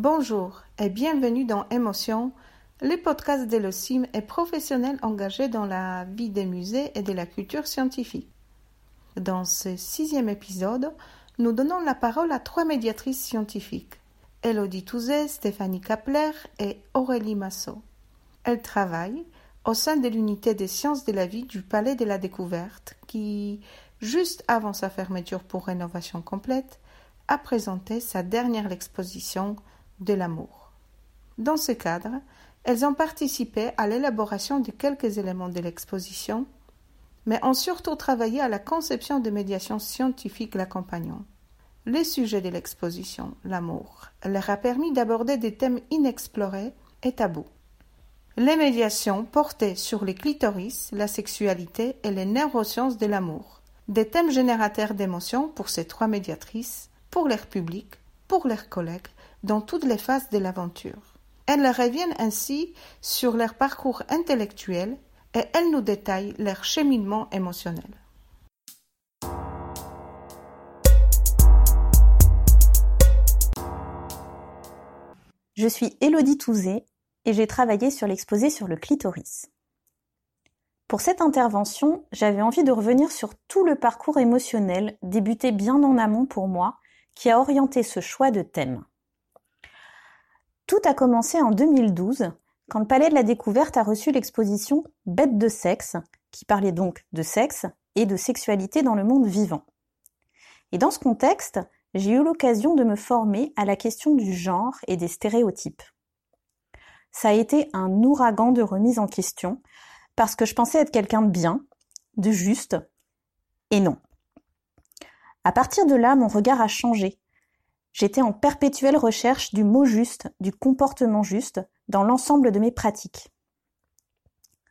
Bonjour et bienvenue dans Émotion, le podcast d'Elocim et professionnels engagés dans la vie des musées et de la culture scientifique. Dans ce sixième épisode, nous donnons la parole à trois médiatrices scientifiques, Elodie Touzet, Stéphanie Kapler et Aurélie Massot. Elles travaillent au sein de l'unité des sciences de la vie du Palais de la Découverte qui, juste avant sa fermeture pour rénovation complète, a présenté sa dernière exposition de l'amour. Dans ce cadre, elles ont participé à l'élaboration de quelques éléments de l'exposition, mais ont surtout travaillé à la conception de médiations scientifiques l'accompagnant. Le sujet de l'exposition, l'amour, leur a permis d'aborder des thèmes inexplorés et tabous. Les médiations portaient sur les clitoris, la sexualité et les neurosciences de l'amour, des thèmes générateurs d'émotions pour ces trois médiatrices, pour leur public, pour leurs collègues dans toutes les phases de l'aventure. Elles reviennent ainsi sur leur parcours intellectuel et elles nous détaillent leur cheminement émotionnel. Je suis Élodie Touzé et j'ai travaillé sur l'exposé sur le clitoris. Pour cette intervention, j'avais envie de revenir sur tout le parcours émotionnel débuté bien en amont pour moi qui a orienté ce choix de thème. Tout a commencé en 2012, quand le Palais de la Découverte a reçu l'exposition Bête de sexe, qui parlait donc de sexe et de sexualité dans le monde vivant. Et dans ce contexte, j'ai eu l'occasion de me former à la question du genre et des stéréotypes. Ça a été un ouragan de remise en question, parce que je pensais être quelqu'un de bien, de juste, et non. À partir de là, mon regard a changé J'étais en perpétuelle recherche du mot juste, du comportement juste, dans l'ensemble de mes pratiques.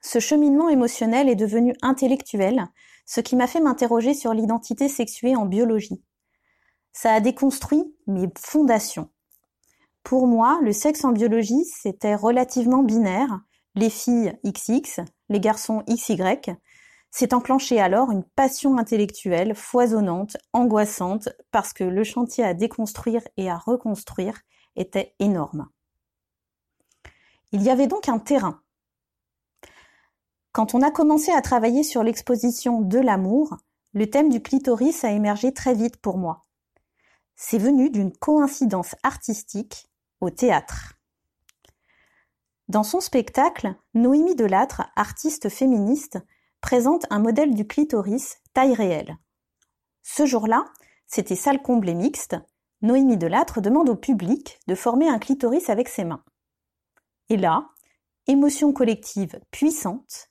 Ce cheminement émotionnel est devenu intellectuel, ce qui m'a fait m'interroger sur l'identité sexuée en biologie. Ça a déconstruit mes fondations. Pour moi, le sexe en biologie, c'était relativement binaire, les filles XX, les garçons XY, S'est enclenchée alors une passion intellectuelle foisonnante, angoissante, parce que le chantier à déconstruire et à reconstruire était énorme. Il y avait donc un terrain. Quand on a commencé à travailler sur l'exposition de l'amour, le thème du clitoris a émergé très vite pour moi. C'est venu d'une coïncidence artistique au théâtre. Dans son spectacle, Noémie Delattre, artiste féministe, présente un modèle du clitoris taille réelle. Ce jour-là, c'était salle comble et mixte, Noémie Delattre demande au public de former un clitoris avec ses mains. Et là, émotion collective puissante,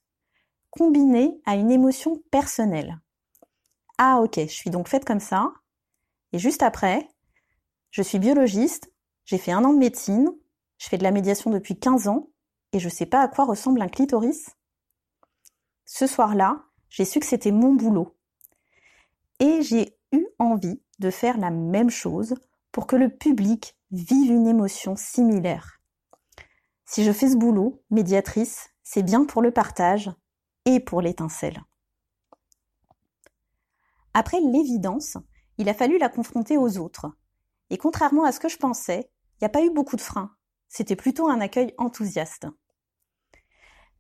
combinée à une émotion personnelle. Ah ok, je suis donc faite comme ça. Et juste après, je suis biologiste, j'ai fait un an de médecine, je fais de la médiation depuis 15 ans, et je sais pas à quoi ressemble un clitoris. Ce soir-là, j'ai su que c'était mon boulot. Et j'ai eu envie de faire la même chose pour que le public vive une émotion similaire. Si je fais ce boulot, médiatrice, c'est bien pour le partage et pour l'étincelle. Après l'évidence, il a fallu la confronter aux autres. Et contrairement à ce que je pensais, il n'y a pas eu beaucoup de freins. C'était plutôt un accueil enthousiaste.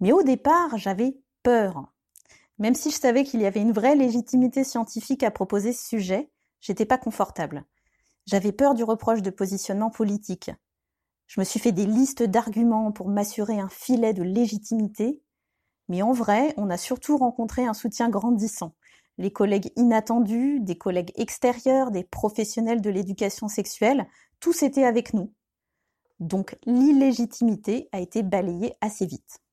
Mais au départ, j'avais peur. Même si je savais qu'il y avait une vraie légitimité scientifique à proposer ce sujet, j'étais pas confortable. J'avais peur du reproche de positionnement politique. Je me suis fait des listes d'arguments pour m'assurer un filet de légitimité, mais en vrai, on a surtout rencontré un soutien grandissant. Les collègues inattendus, des collègues extérieurs, des professionnels de l'éducation sexuelle, tous étaient avec nous. Donc l'illégitimité a été balayée assez vite.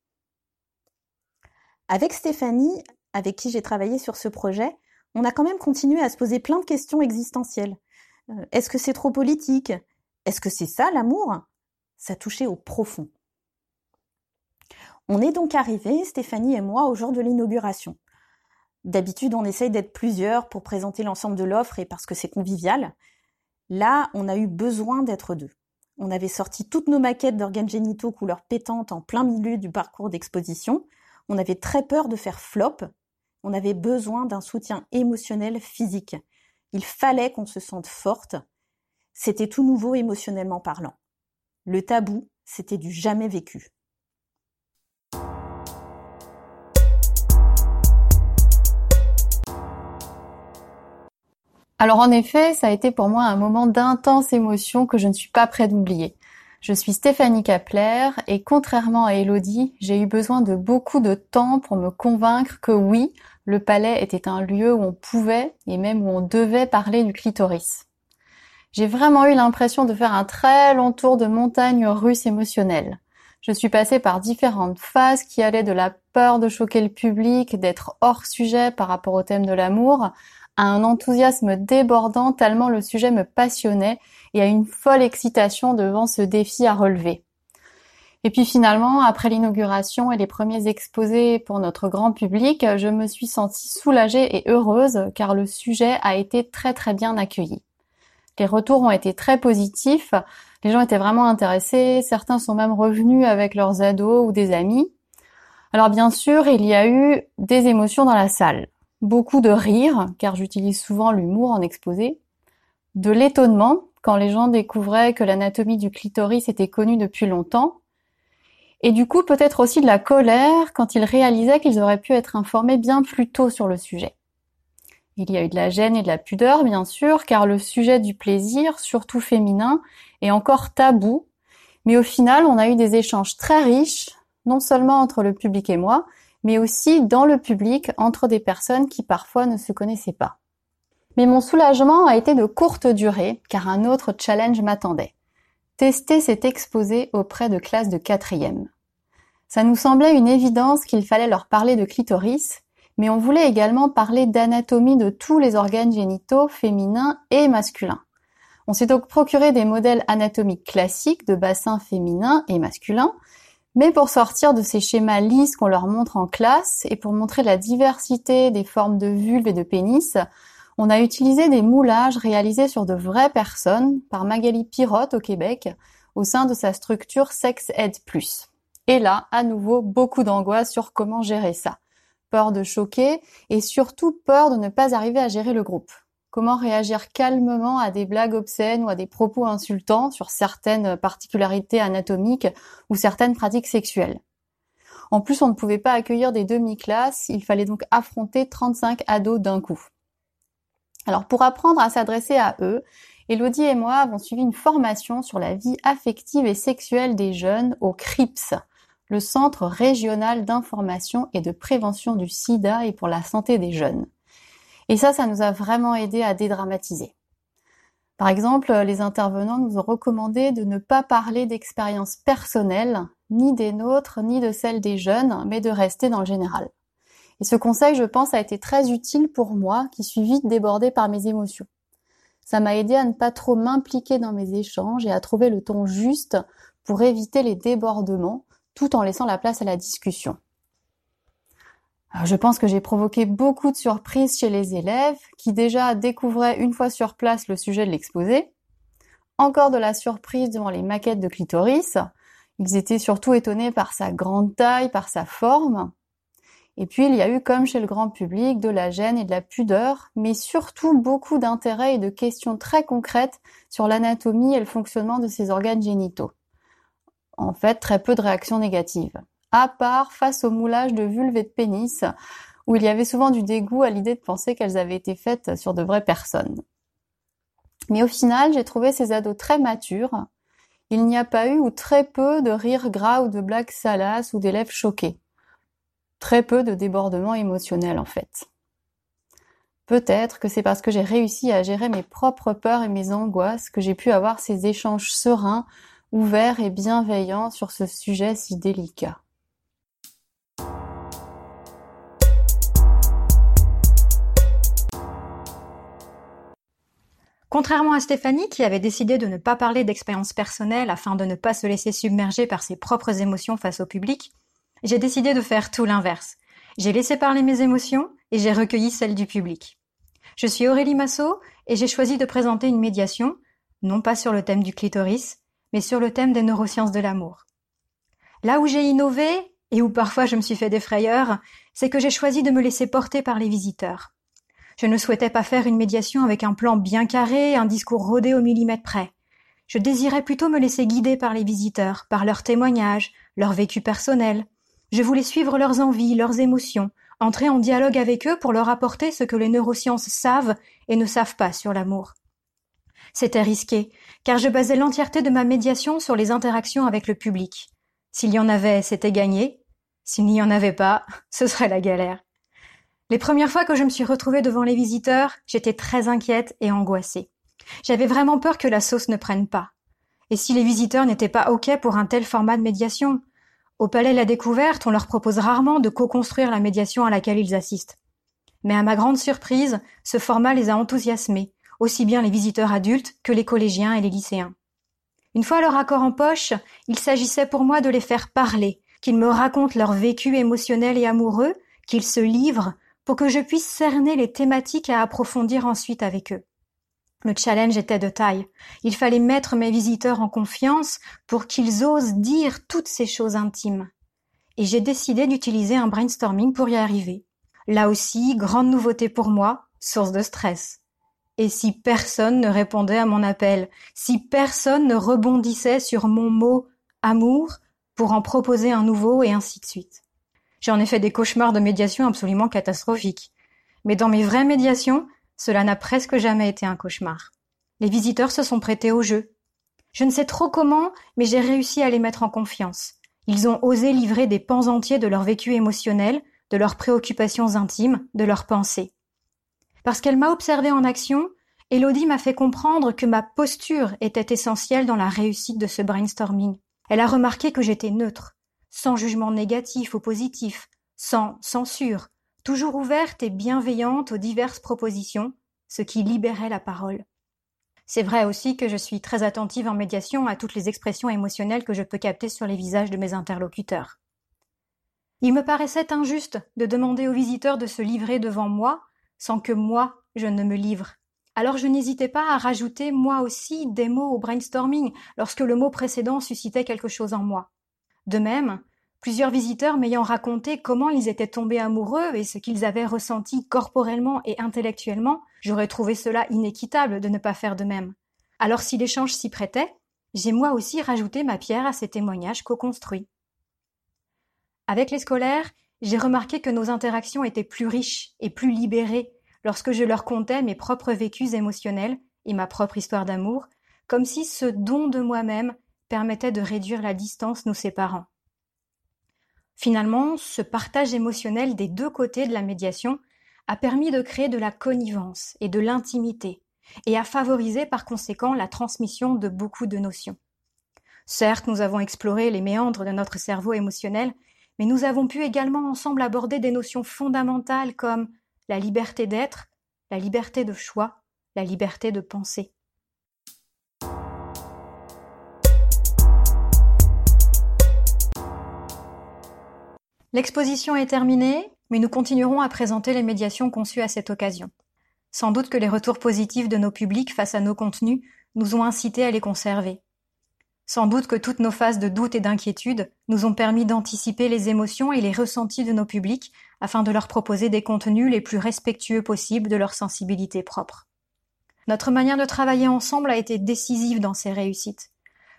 Avec Stéphanie, avec qui j'ai travaillé sur ce projet, on a quand même continué à se poser plein de questions existentielles. Euh, est-ce que c'est trop politique? Est-ce que c'est ça l'amour? Ça touchait au profond. On est donc arrivés, Stéphanie et moi, au jour de l'inauguration. D'habitude, on essaye d'être plusieurs pour présenter l'ensemble de l'offre et parce que c'est convivial. Là, on a eu besoin d'être deux. On avait sorti toutes nos maquettes d'organes génitaux couleur pétante en plein milieu du parcours d'exposition. On avait très peur de faire flop. On avait besoin d'un soutien émotionnel physique. Il fallait qu'on se sente forte. C'était tout nouveau émotionnellement parlant. Le tabou, c'était du jamais vécu. Alors en effet, ça a été pour moi un moment d'intense émotion que je ne suis pas près d'oublier. Je suis Stéphanie Kapler et contrairement à Elodie, j'ai eu besoin de beaucoup de temps pour me convaincre que oui, le palais était un lieu où on pouvait et même où on devait parler du clitoris. J'ai vraiment eu l'impression de faire un très long tour de montagne russe émotionnelle. Je suis passée par différentes phases qui allaient de la peur de choquer le public, d'être hors sujet par rapport au thème de l'amour, à un enthousiasme débordant tellement le sujet me passionnait et à une folle excitation devant ce défi à relever. Et puis finalement, après l'inauguration et les premiers exposés pour notre grand public, je me suis sentie soulagée et heureuse car le sujet a été très très bien accueilli. Les retours ont été très positifs, les gens étaient vraiment intéressés, certains sont même revenus avec leurs ados ou des amis. Alors bien sûr, il y a eu des émotions dans la salle beaucoup de rire, car j'utilise souvent l'humour en exposé, de l'étonnement, quand les gens découvraient que l'anatomie du clitoris était connue depuis longtemps, et du coup peut-être aussi de la colère quand ils réalisaient qu'ils auraient pu être informés bien plus tôt sur le sujet. Il y a eu de la gêne et de la pudeur, bien sûr, car le sujet du plaisir, surtout féminin, est encore tabou, mais au final on a eu des échanges très riches, non seulement entre le public et moi, mais aussi dans le public entre des personnes qui parfois ne se connaissaient pas. Mais mon soulagement a été de courte durée, car un autre challenge m'attendait. Tester cet exposé auprès de classes de quatrième. Ça nous semblait une évidence qu'il fallait leur parler de clitoris, mais on voulait également parler d'anatomie de tous les organes génitaux féminins et masculins. On s'est donc procuré des modèles anatomiques classiques de bassins féminins et masculins, mais pour sortir de ces schémas lisses qu'on leur montre en classe et pour montrer la diversité des formes de vulve et de pénis, on a utilisé des moulages réalisés sur de vraies personnes par Magali Pirotte au Québec au sein de sa structure Sex Ed Plus. Et là, à nouveau, beaucoup d'angoisse sur comment gérer ça. Peur de choquer et surtout peur de ne pas arriver à gérer le groupe. Comment réagir calmement à des blagues obscènes ou à des propos insultants sur certaines particularités anatomiques ou certaines pratiques sexuelles. En plus, on ne pouvait pas accueillir des demi-classes, il fallait donc affronter 35 ados d'un coup. Alors pour apprendre à s'adresser à eux, Elodie et moi avons suivi une formation sur la vie affective et sexuelle des jeunes au CRIPS, le Centre régional d'information et de prévention du sida et pour la santé des jeunes. Et ça, ça nous a vraiment aidé à dédramatiser. Par exemple, les intervenants nous ont recommandé de ne pas parler d'expériences personnelles, ni des nôtres, ni de celles des jeunes, mais de rester dans le général. Et ce conseil, je pense, a été très utile pour moi, qui suis vite débordée par mes émotions. Ça m'a aidé à ne pas trop m'impliquer dans mes échanges et à trouver le ton juste pour éviter les débordements, tout en laissant la place à la discussion je pense que j'ai provoqué beaucoup de surprises chez les élèves qui déjà découvraient une fois sur place le sujet de l'exposé. Encore de la surprise devant les maquettes de clitoris. Ils étaient surtout étonnés par sa grande taille, par sa forme. Et puis il y a eu, comme chez le grand public, de la gêne et de la pudeur, mais surtout beaucoup d'intérêt et de questions très concrètes sur l'anatomie et le fonctionnement de ces organes génitaux. En fait, très peu de réactions négatives à part face au moulage de vulves et de pénis, où il y avait souvent du dégoût à l'idée de penser qu'elles avaient été faites sur de vraies personnes. Mais au final, j'ai trouvé ces ados très matures. Il n'y a pas eu ou très peu de rires gras ou de blagues salaces ou d'élèves choqués. Très peu de débordements émotionnels en fait. Peut-être que c'est parce que j'ai réussi à gérer mes propres peurs et mes angoisses que j'ai pu avoir ces échanges sereins, ouverts et bienveillants sur ce sujet si délicat. Contrairement à Stéphanie, qui avait décidé de ne pas parler d'expérience personnelle afin de ne pas se laisser submerger par ses propres émotions face au public, j'ai décidé de faire tout l'inverse. J'ai laissé parler mes émotions et j'ai recueilli celles du public. Je suis Aurélie Massot et j'ai choisi de présenter une médiation, non pas sur le thème du clitoris, mais sur le thème des neurosciences de l'amour. Là où j'ai innové, et où parfois je me suis fait des frayeurs, c'est que j'ai choisi de me laisser porter par les visiteurs. Je ne souhaitais pas faire une médiation avec un plan bien carré, un discours rodé au millimètre près. Je désirais plutôt me laisser guider par les visiteurs, par leurs témoignages, leur vécu personnel. Je voulais suivre leurs envies, leurs émotions, entrer en dialogue avec eux pour leur apporter ce que les neurosciences savent et ne savent pas sur l'amour. C'était risqué, car je basais l'entièreté de ma médiation sur les interactions avec le public. S'il y en avait, c'était gagné. S'il n'y en avait pas, ce serait la galère. Les premières fois que je me suis retrouvée devant les visiteurs, j'étais très inquiète et angoissée. J'avais vraiment peur que la sauce ne prenne pas. Et si les visiteurs n'étaient pas OK pour un tel format de médiation? Au Palais La Découverte, on leur propose rarement de co-construire la médiation à laquelle ils assistent. Mais à ma grande surprise, ce format les a enthousiasmés, aussi bien les visiteurs adultes que les collégiens et les lycéens. Une fois leur accord en poche, il s'agissait pour moi de les faire parler, qu'ils me racontent leur vécu émotionnel et amoureux, qu'ils se livrent, pour que je puisse cerner les thématiques à approfondir ensuite avec eux. Le challenge était de taille. Il fallait mettre mes visiteurs en confiance pour qu'ils osent dire toutes ces choses intimes. Et j'ai décidé d'utiliser un brainstorming pour y arriver. Là aussi, grande nouveauté pour moi, source de stress. Et si personne ne répondait à mon appel, si personne ne rebondissait sur mon mot amour pour en proposer un nouveau et ainsi de suite. J'en ai fait des cauchemars de médiation absolument catastrophiques. Mais dans mes vraies médiations, cela n'a presque jamais été un cauchemar. Les visiteurs se sont prêtés au jeu. Je ne sais trop comment, mais j'ai réussi à les mettre en confiance. Ils ont osé livrer des pans entiers de leur vécu émotionnel, de leurs préoccupations intimes, de leurs pensées. Parce qu'elle m'a observé en action, Elodie m'a fait comprendre que ma posture était essentielle dans la réussite de ce brainstorming. Elle a remarqué que j'étais neutre, sans jugement négatif ou positif, sans censure, toujours ouverte et bienveillante aux diverses propositions, ce qui libérait la parole. C'est vrai aussi que je suis très attentive en médiation à toutes les expressions émotionnelles que je peux capter sur les visages de mes interlocuteurs. Il me paraissait injuste de demander aux visiteurs de se livrer devant moi sans que moi je ne me livre. Alors je n'hésitais pas à rajouter moi aussi des mots au brainstorming lorsque le mot précédent suscitait quelque chose en moi. De même, plusieurs visiteurs m'ayant raconté comment ils étaient tombés amoureux et ce qu'ils avaient ressenti corporellement et intellectuellement, j'aurais trouvé cela inéquitable de ne pas faire de même. Alors si l'échange s'y prêtait, j'ai moi aussi rajouté ma pierre à ces témoignages co-construits. Avec les scolaires, j'ai remarqué que nos interactions étaient plus riches et plus libérées lorsque je leur contais mes propres vécus émotionnels et ma propre histoire d'amour, comme si ce don de moi-même permettait de réduire la distance nous séparant. Finalement, ce partage émotionnel des deux côtés de la médiation a permis de créer de la connivence et de l'intimité, et a favorisé par conséquent la transmission de beaucoup de notions. Certes, nous avons exploré les méandres de notre cerveau émotionnel, mais nous avons pu également ensemble aborder des notions fondamentales comme la liberté d'être, la liberté de choix, la liberté de penser. L'exposition est terminée, mais nous continuerons à présenter les médiations conçues à cette occasion. Sans doute que les retours positifs de nos publics face à nos contenus nous ont incités à les conserver. Sans doute que toutes nos phases de doute et d'inquiétude nous ont permis d'anticiper les émotions et les ressentis de nos publics afin de leur proposer des contenus les plus respectueux possibles de leur sensibilité propre. Notre manière de travailler ensemble a été décisive dans ces réussites.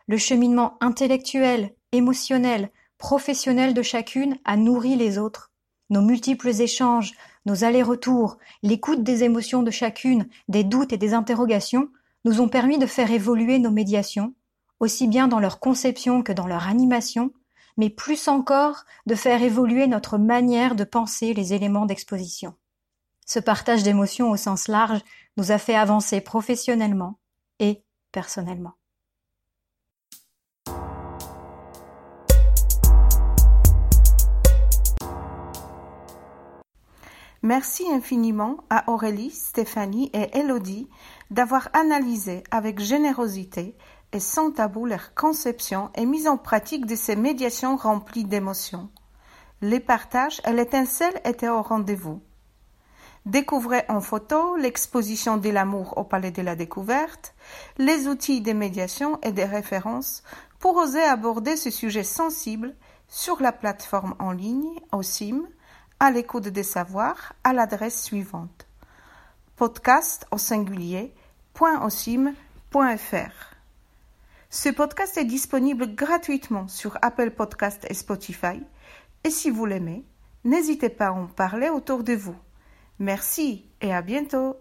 Le cheminement intellectuel, émotionnel, professionnel de chacune a nourri les autres. Nos multiples échanges, nos allers-retours, l'écoute des émotions de chacune, des doutes et des interrogations nous ont permis de faire évoluer nos médiations, aussi bien dans leur conception que dans leur animation, mais plus encore de faire évoluer notre manière de penser les éléments d'exposition. Ce partage d'émotions au sens large nous a fait avancer professionnellement et personnellement. Merci infiniment à Aurélie, Stéphanie et Elodie d'avoir analysé avec générosité et sans tabou leur conception et mise en pratique de ces médiations remplies d'émotions. Les partages et l'étincelle étaient au rendez-vous. Découvrez en photo l'exposition de l'amour au Palais de la Découverte, les outils de médiation et des références pour oser aborder ce sujet sensible sur la plateforme en ligne au CIM, à l'écoute des savoirs, à l'adresse suivante podcast au singulier, Ce podcast est disponible gratuitement sur Apple Podcast et Spotify. Et si vous l'aimez, n'hésitez pas à en parler autour de vous. Merci et à bientôt.